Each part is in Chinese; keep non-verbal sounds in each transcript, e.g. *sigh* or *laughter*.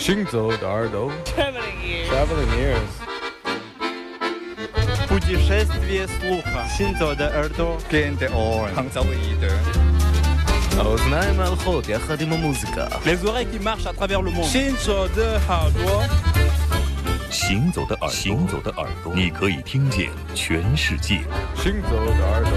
行走的耳朵 Traveling ears. Traveling ears Путешествие слуха. Синзо де Эрдо. Gente on. Hangzauide. האוזניים הלכות יחד עם המוזיקה Les oreilles qui marchent à travers le monde. Shinzo de Hardware. 行走的耳朵，行走的耳朵，你可以听见全世界。行走的耳朵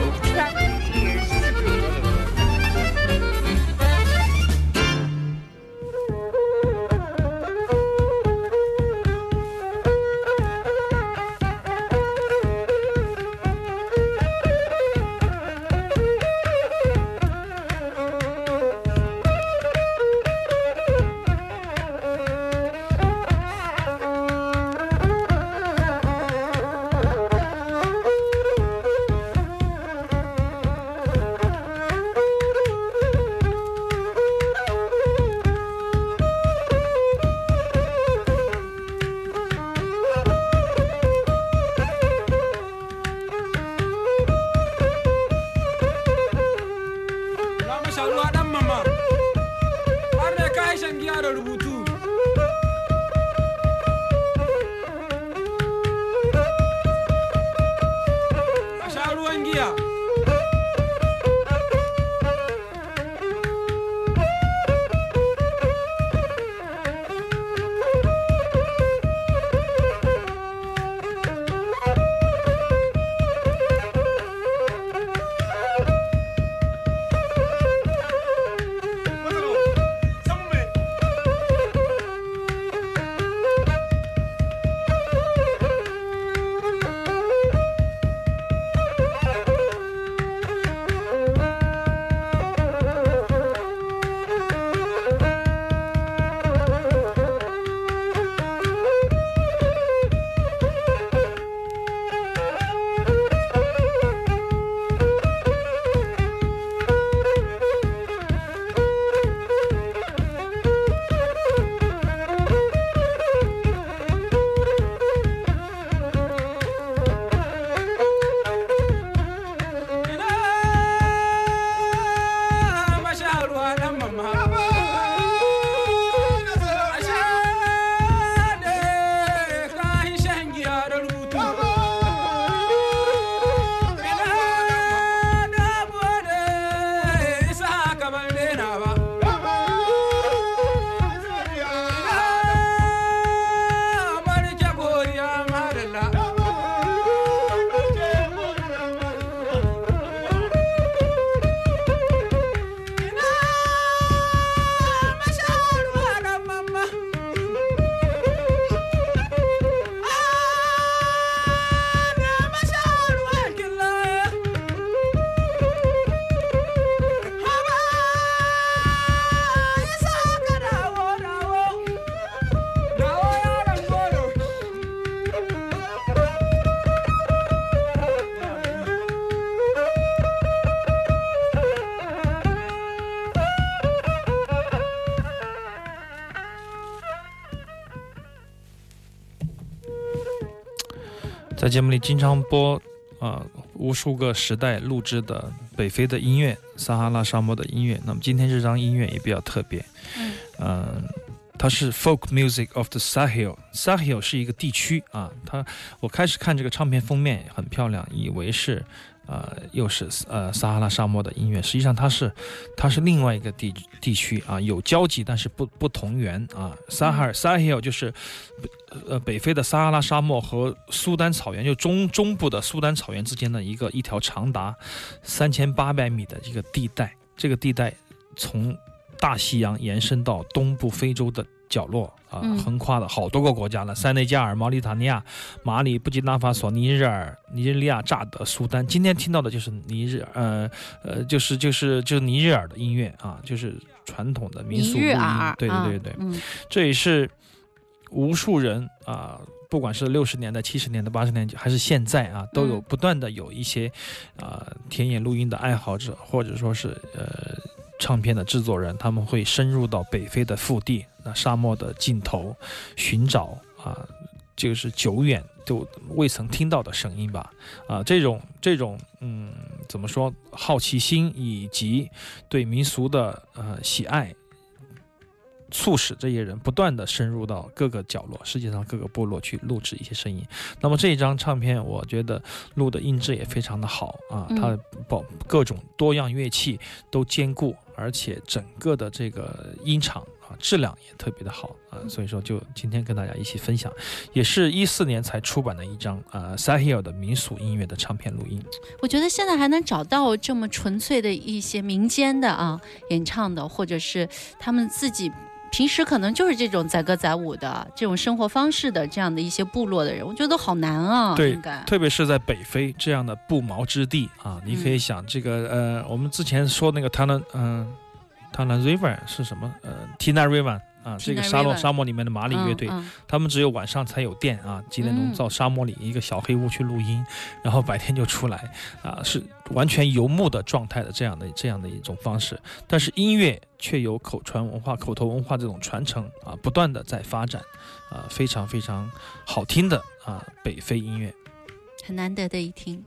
在节目里经常播啊、无数个时代录制的北非的音乐，撒哈拉沙漠的音乐。那么今天这张音乐也比较特别，嗯、它是 Folk Music of the Sahel。Sahel 是一个地区啊，它我开始看这个唱片封面很漂亮，以为是呃又是呃撒哈拉沙漠的音乐，实际上它是它是另外一个地地区啊，有交集但是不不同源啊。撒哈尔撒哈尔就是呃北非的撒哈拉沙漠和苏丹草原，就中中部的苏丹草原之间的一个一条长达三千八百米的一个地带，这个地带从大西洋延伸到东部非洲的角落啊，嗯。横跨了好多个国家了，塞内加尔、毛里塔尼亚、马里、布基纳法索、尼日尔、尼日利亚、乍得、苏丹。今天听到的就是尼日呃呃，就是就是就是尼日尔的音乐啊，就是传统的民俗录音尔，，对啊对对对，嗯。这也是无数人啊、不管是六十年代、七十年代、八十年代，还是现在啊，都有嗯不断的有一些啊、田野录音的爱好者，或者说是呃唱片的制作人，他们会深入到北非的腹地，那沙漠的尽头，寻找啊、就是久远就未曾听到的声音吧。啊，这种这种嗯，怎么说，好奇心以及对民俗的呃喜爱，促使这些人不断的深入到各个角落，世界上各个部落去录制一些声音。那么这一张唱片，我觉得录的音质也非常的好啊，嗯它包各种多样乐器都兼顾，而且整个的这个音场啊质量也特别的好啊，所以说就今天跟大家一起分享，也是一四年才出版的一张啊 Sahil 的民俗音乐的唱片录音。我觉得现在还能找到这么纯粹的一些民间的啊演唱的，或者是他们自己平时可能就是这种载歌载舞的这种生活方式的这样的一些部落的人，我觉得都好难啊。对特别是在北非这样的不毛之地啊，你可以想这个呃，我们之前说那个 Tana 嗯、Tana River 是什么？呃，Tina River 啊，这个沙漠沙漠里面的马里乐队，他们只有晚上才有电啊，几点钟嗯到沙漠里一个小黑屋去录音，然后白天就出来啊，是完全游牧的状态的这样的这样的一种方式。但是音乐却有口传文化、口头文化这种传承啊，不断的在发展啊，非常非常好听的啊北非音乐。很难得的一听。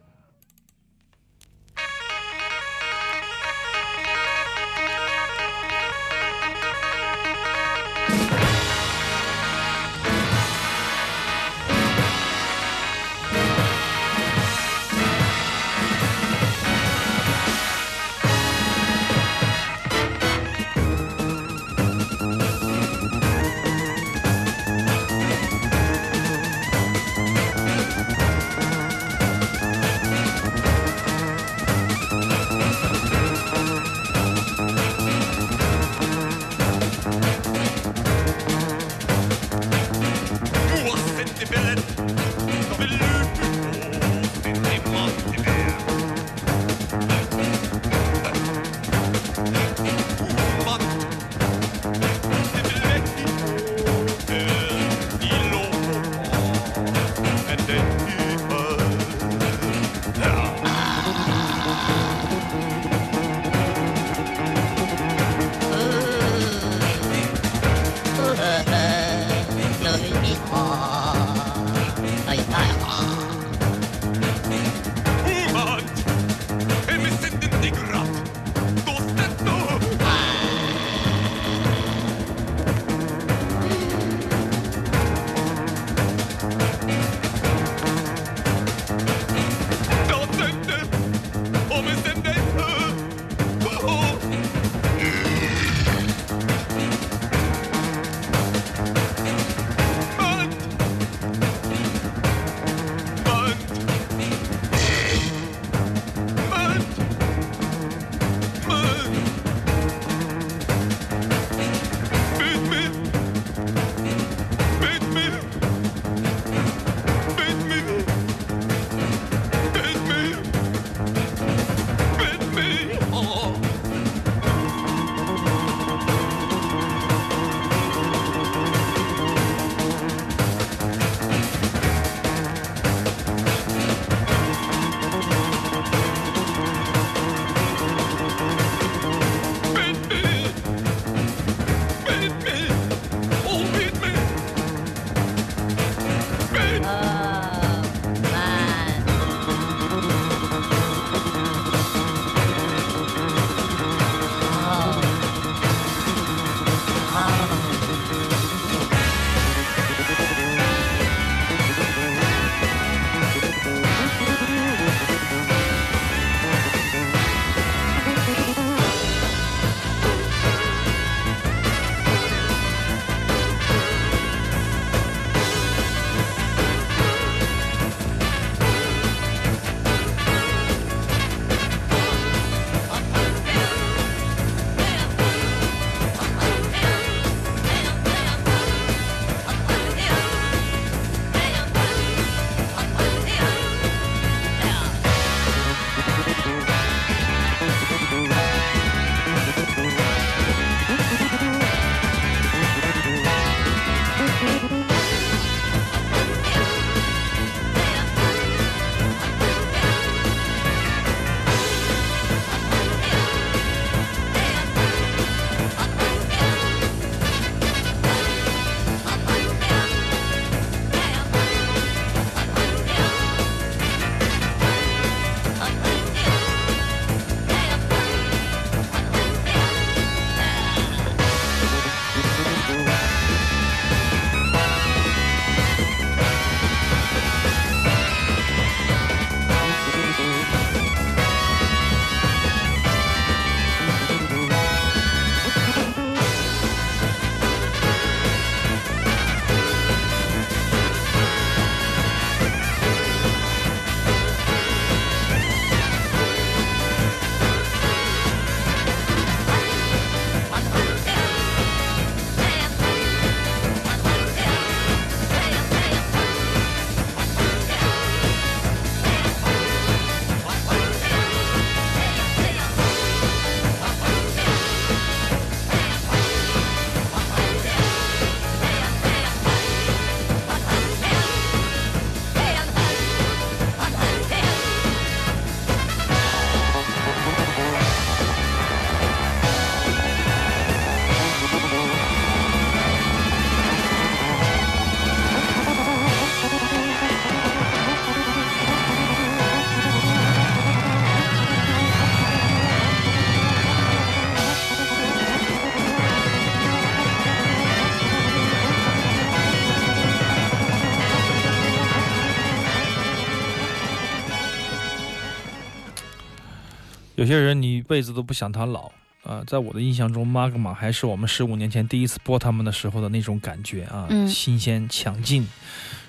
些人你一辈子都不想他老。啊、在我的印象中，Magma 还是我们十五年前第一次播他们的时候的那种感觉啊，嗯新鲜强劲，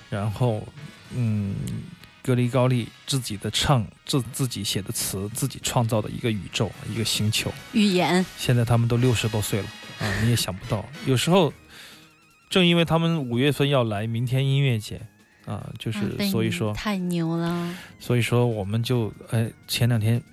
然后嗯，格里高利自己的唱，自自己写的词，自己创造的一个宇宙，一个星球。语言，现在他们都六十多岁了啊，你也想不到。有时候，正因为他们五月份要来明天音乐节啊，就是、所以说，太牛了，所以说我们就哎，前两天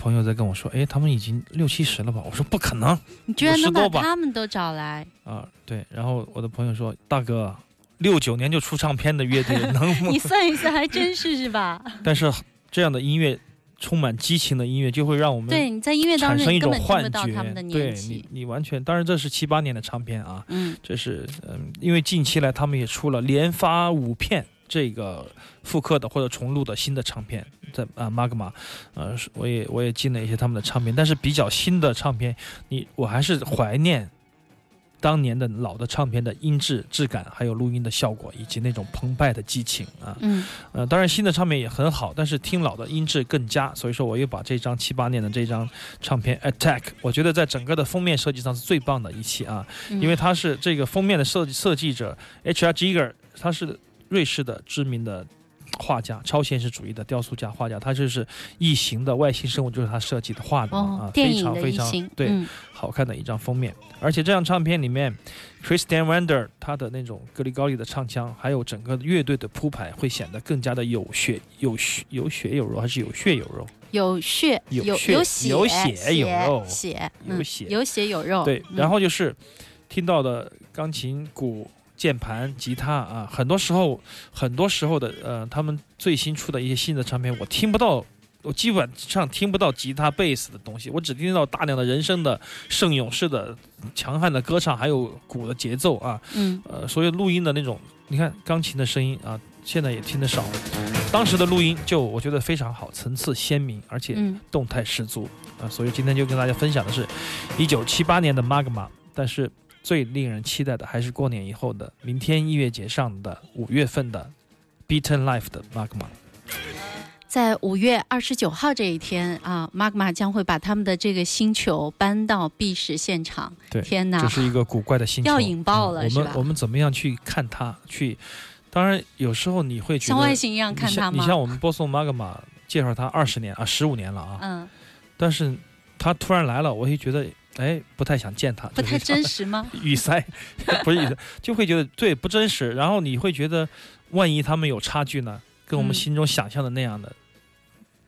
朋友在跟我说，哎，他们已经六七十了吧？我说不可能你居然能把50多吧他们都找来，啊，对。然后我的朋友说，大哥，六九年就出唱片的乐队 *laughs* 能你算一算，还真是是吧？*laughs* 但是这样的音乐。充满激情的音乐就会让我们对，你在音乐当产生一种幻觉不到他们的，对你，你完全当然这是七八年的唱片啊，嗯这是嗯，因为近期来他们也出了连发五片这个复刻的或者重录的新的唱片，在啊 Magma，呃，我也我也进了一些他们的唱片，但是比较新的唱片，你我还是怀念当年的老的唱片的音质质感，还有录音的效果，以及那种澎湃的激情啊。嗯呃，当然新的唱片也很好，但是听老的音质更佳，所以说我又把这张七八年的这张唱片 Attack，我觉得在整个的封面设计上是最棒的一期啊。嗯因为它是这个封面的设计设计者 H.R. Giger，他是瑞士的知名的画家，超现实主义的雕塑家、画家，他就是异形的外星生物，就是他设计的画的嘛、啊，，非常非常，对、嗯好看的一张封面。而且这张唱片里面，Christian Wander 他的那种格里高利的唱腔，还有整个乐队的铺排，会显得更加的有血有血有血有肉，还是有血有肉？有血有有血有血有血有肉血有嗯血有血有肉，对，嗯然后就是听到的钢琴、鼓、键盘、吉他啊，很多时候，很多时候的呃，他们最新出的一些新的唱片，我听不到，我基本上听不到吉他、贝斯的东西，我只听到大量的人声的圣勇士的强悍的歌唱，还有鼓的节奏啊，嗯呃，所以录音的那种，你看钢琴的声音啊，现在也听得少。当时的录音就我觉得非常好，层次鲜明，而且嗯动态十足啊，所以今天就跟大家分享的是，一九七八年的 Magma，但是最令人期待的还是过年以后的明天音乐节上的五月份的 Beaten Life 的 Magma。在五月二十九号这一天啊，Magma 将会把他们的这个星球搬到 B 市现场。对天哪这！是一个古怪的星球，要引爆了嗯我是吧们我们怎么样去看它？去，当然有时候你会觉得像外星一样看它吗？你像我们播送 Magma 介绍它二十年啊，十五年了啊，嗯，但是他突然来了，我会觉得哎不太想见他，不太真实。吗？*laughs* 语塞，*laughs* 不是语塞，就会觉得对不真实。然后你会觉得，万一他们有差距呢，跟我们嗯心中想象的那样的，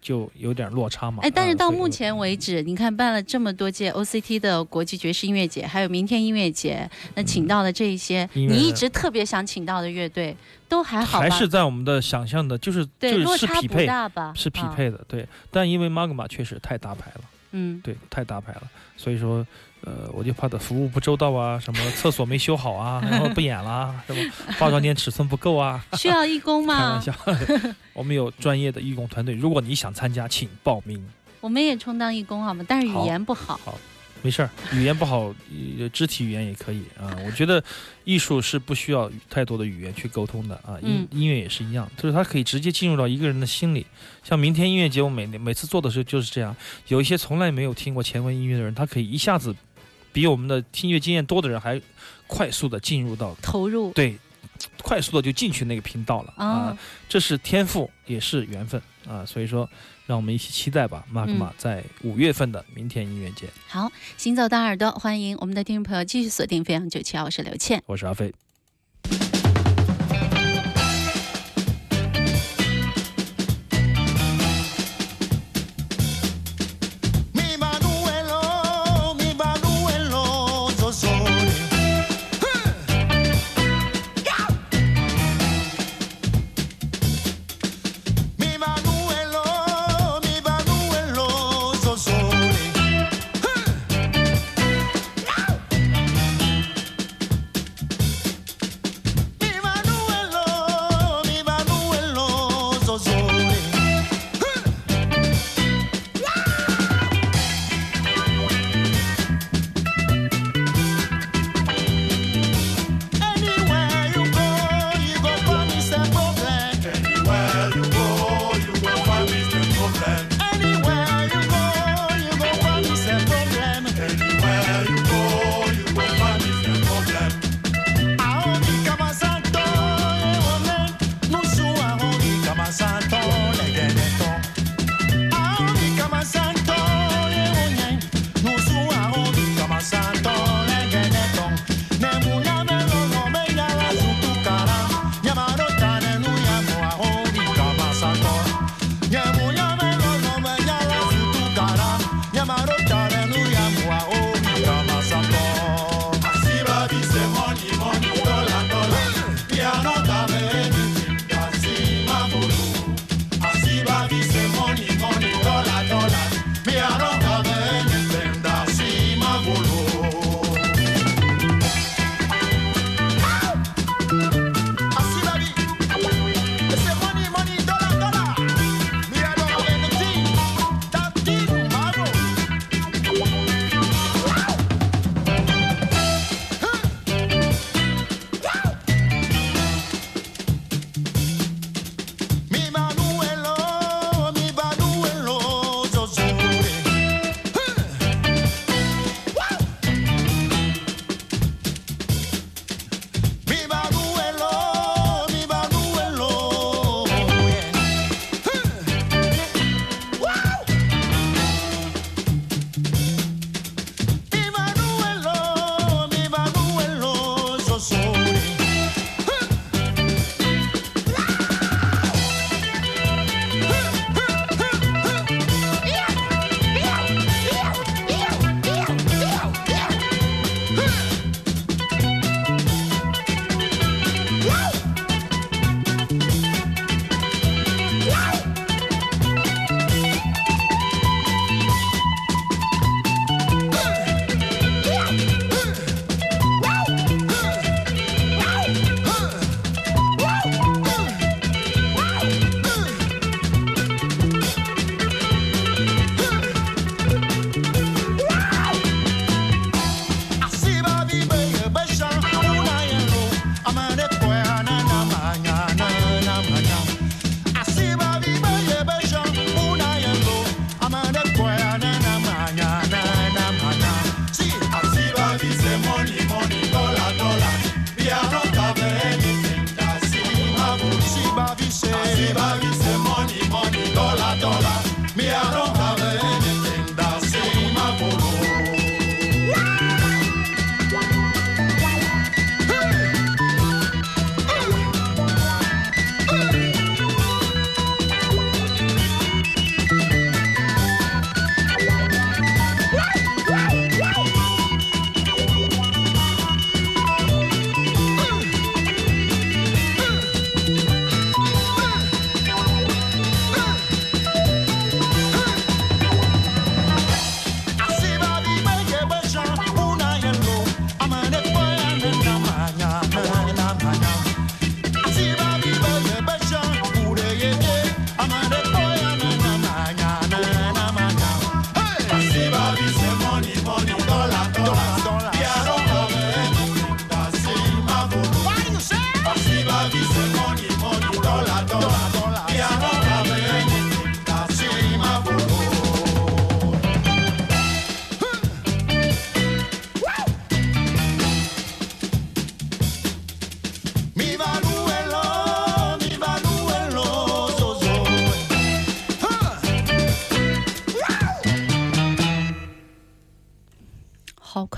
就有点落差嘛。哎，但是到目前为止，你看办了这么多届 OCT 的国际爵士音乐节，还有明天音乐节，那请到的这一些，你一直特别想请到的乐队，都还好吧？还是在我们的想象的，就是对，就落差不是是匹配，大吧？是匹啊。配的，对。但因为 Magma 确实太大牌了，嗯，对，太大牌了，所以说。呃，我就怕他服务不周到啊，什么厕所没修好啊，然后不演啦，什么 *laughs* 化妆间尺寸不够啊，*laughs* 需要义工吗开玩？笑，*laughs* 我们有专业的义工团队，如果你想参加，请报名。我们也充当义工好吗？但是语言不好。没事儿，语言不好，呃肢体语言也可以啊。我觉得艺术是不需要太多的语言去沟通的啊，音嗯音乐也是一样，就是它可以直接进入到一个人的心里。像明天音乐节，我每每次做的时候就是这样，有一些从来没有听过前卫音乐的人，他可以一下子比我们的听乐经验多的人还快速的进入到投入对，快速的就进去那个频道了啊啊，，这是天赋，也是缘分啊。所以说，让我们一起期待吧，Magma 嗯在五月份的明天音乐节。好，行走的耳朵，欢迎我们的听众朋友继续锁定飞扬九七二，我是刘倩。我是阿飞。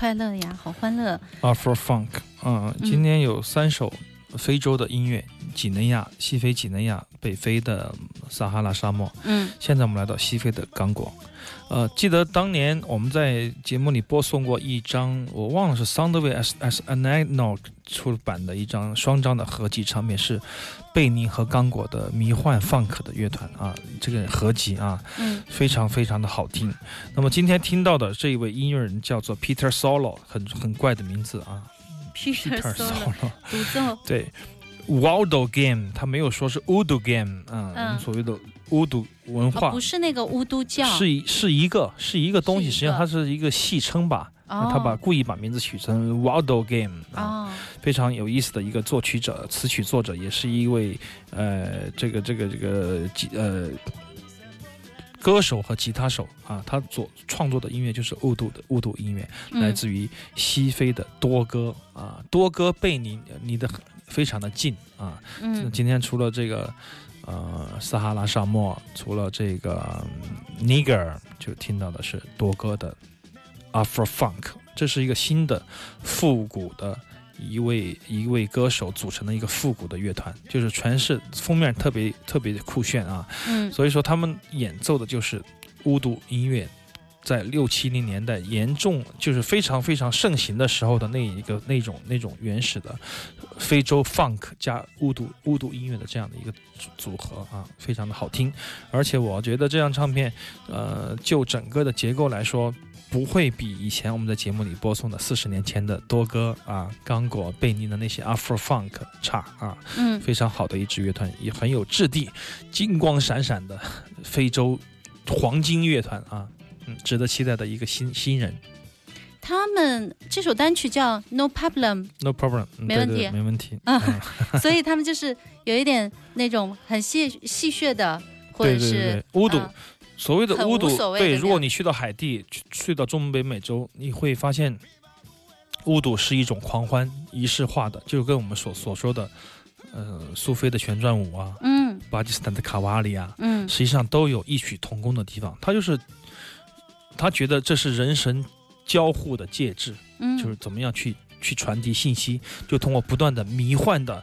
快乐呀，好欢乐。Afro Funk，嗯，今天有三首非洲的音乐，几内亚、西非几内亚、北非的撒哈拉沙漠。嗯现在我们来到西非的刚果，呃，记得当年我们在节目里播送过一张，我忘了是 Soundwave S S Anagno 出版的一张双张的合集唱片，是贝宁和刚果的迷幻 funk 的乐团啊，这个合集啊，嗯非常非常的好听。那么今天听到的这一位音乐人叫做 Peter Solo，很很怪的名字啊，Peter Solo 独奏。*laughs* 对。Waldo Game，他没有说是 Udo Game 啊，我嗯们所谓的乌度文化，哦，不是那个巫都教，是一是一个是一个东西，实际上它是一个戏称吧。哦他把故意把名字取成 Waldo Game 啊，哦，非常有意思的一个作曲者、词曲作者，也是一位呃这个这个这个吉呃歌手和吉他手啊。他所创作的音乐就是雾度的雾度音乐，嗯来自于西非的多哥啊，多哥贝尼离得非常的近啊。今天除了这个呃撒哈拉沙漠，除了这个嗯 Niger，就听到的是多哥的 Afro Funk，这是一个新的复古的一位一位歌手组成的一个复古的乐团，就是全是封面特别特别酷炫啊，嗯所以说他们演奏的就是巫毒音乐。在六七零年代严重就是非常非常盛行的时候的那一个那种那种原始的非洲 funk 加巫毒巫毒音乐的这样的一个组组合啊，非常的好听。而且我觉得这张唱片，呃，就整个的结构来说，不会比以前我们在节目里播送的四十年前的多哥啊、刚果、贝尼的那些 Afro Funk 差啊。嗯非常好的一支乐团，也很有质地，金光闪闪的非洲黄金乐团啊，嗯，值得期待的一个新新人。他们这首单曲叫 No problem，嗯没问题对对没问题。啊嗯所以他们就是有一点那种很戏戏谑的，或者是对，巫毒啊所谓的很无巫毒，对，如果你去到海地，去去到中北美洲，你会发现，巫毒是一种狂欢仪式化的，就跟我们所所说的，呃，苏菲的旋转舞啊，嗯巴基斯坦的卡瓦里啊，嗯实际上都有异曲同工的地方。它就是，他觉得这是人神交互的介质，嗯，就是怎么样去去传递信息，就通过不断的迷幻的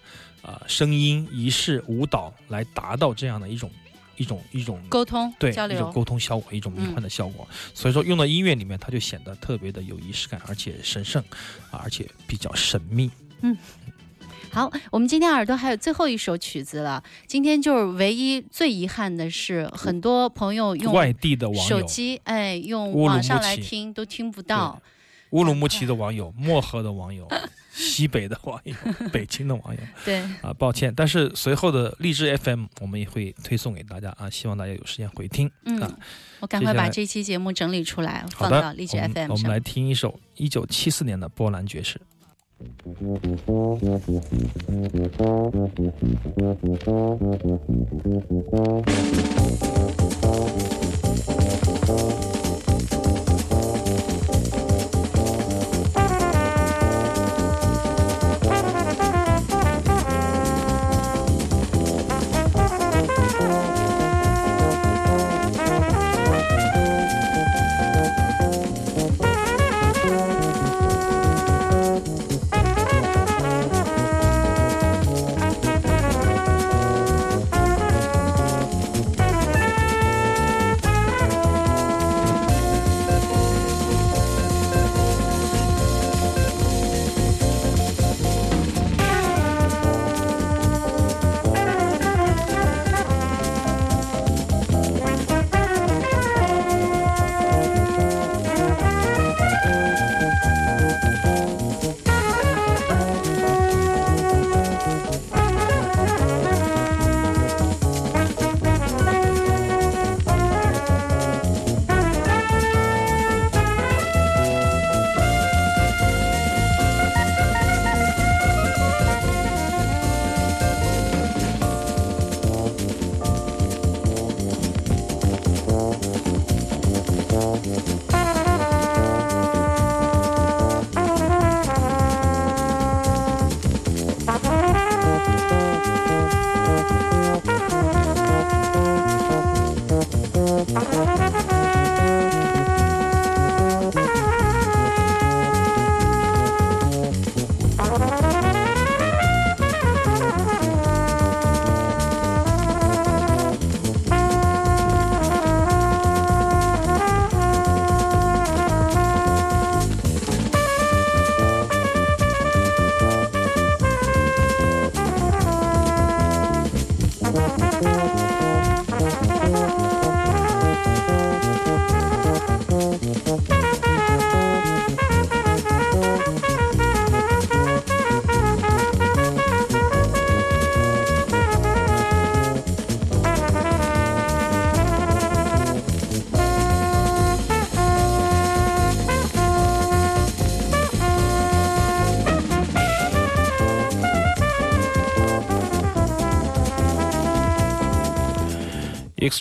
啊、呃声音、仪式、舞蹈来达到这样的一种一种一种沟通对一种交流，沟通效果，一种迷幻的效果。所以说用到音乐里面，它就显得特别的有仪式感，而且神圣啊，而且比较神秘。好，我们今天耳朵还有最后一首曲子了。今天就是唯一最遗憾的是，很多朋友用外地的网友，手机，哎，用网上来听都听不到。乌鲁木齐的网友，漠河的网友，*laughs* 西北的网友，*laughs* 北京的网友对，啊，抱歉，但是随后的励志 FM 我们也会推送给大家啊，希望大家有时间回听。嗯啊，我赶快把这期节目整理出来，放到励志 FM 上我们来。听一首一九七四年的波兰爵士。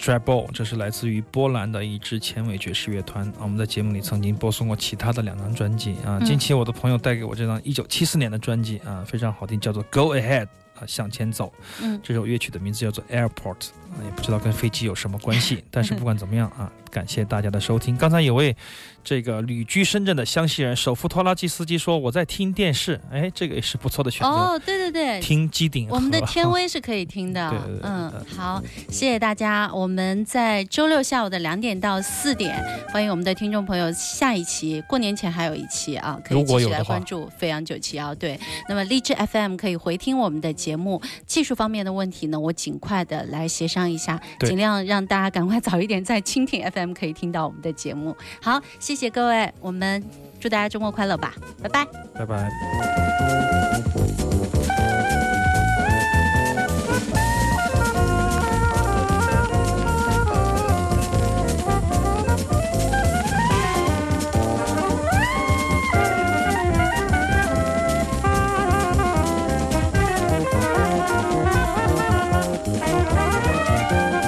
Extra Ball，这是来自于波兰的一支前卫爵士乐团啊。我们在节目里曾经播送过其他的两张专辑啊。嗯近期我的朋友带给我这张一九七四年的专辑啊，非常好听，叫做 Go Ahead 啊，向前走。嗯这首乐曲的名字叫做 Airport 啊，也不知道跟飞机有什么关系，但是不管怎么样啊，*laughs* 感谢大家的收听。刚才有位这个旅居深圳的湘西人手扶拖拉机司机说我在听电视，哎，这个也是不错的选择。哦，对对对，听机顶，我们的天威 *laughs* 是可以听的对对对，嗯嗯，好，谢谢大家。我们在周六下午的两点到四点，欢迎我们的听众朋友，下一期过年前还有一期啊，可以如继续来关注飞扬九七幺。对，那么荔枝 FM 可以回听我们的节目，技术方面的问题呢，我尽快的来协商一下，尽量让大家赶快早一点在蜻蜓 FM 可以听到我们的节目。好，谢谢各位，我们祝大家周末快乐吧，拜拜。拜拜。Música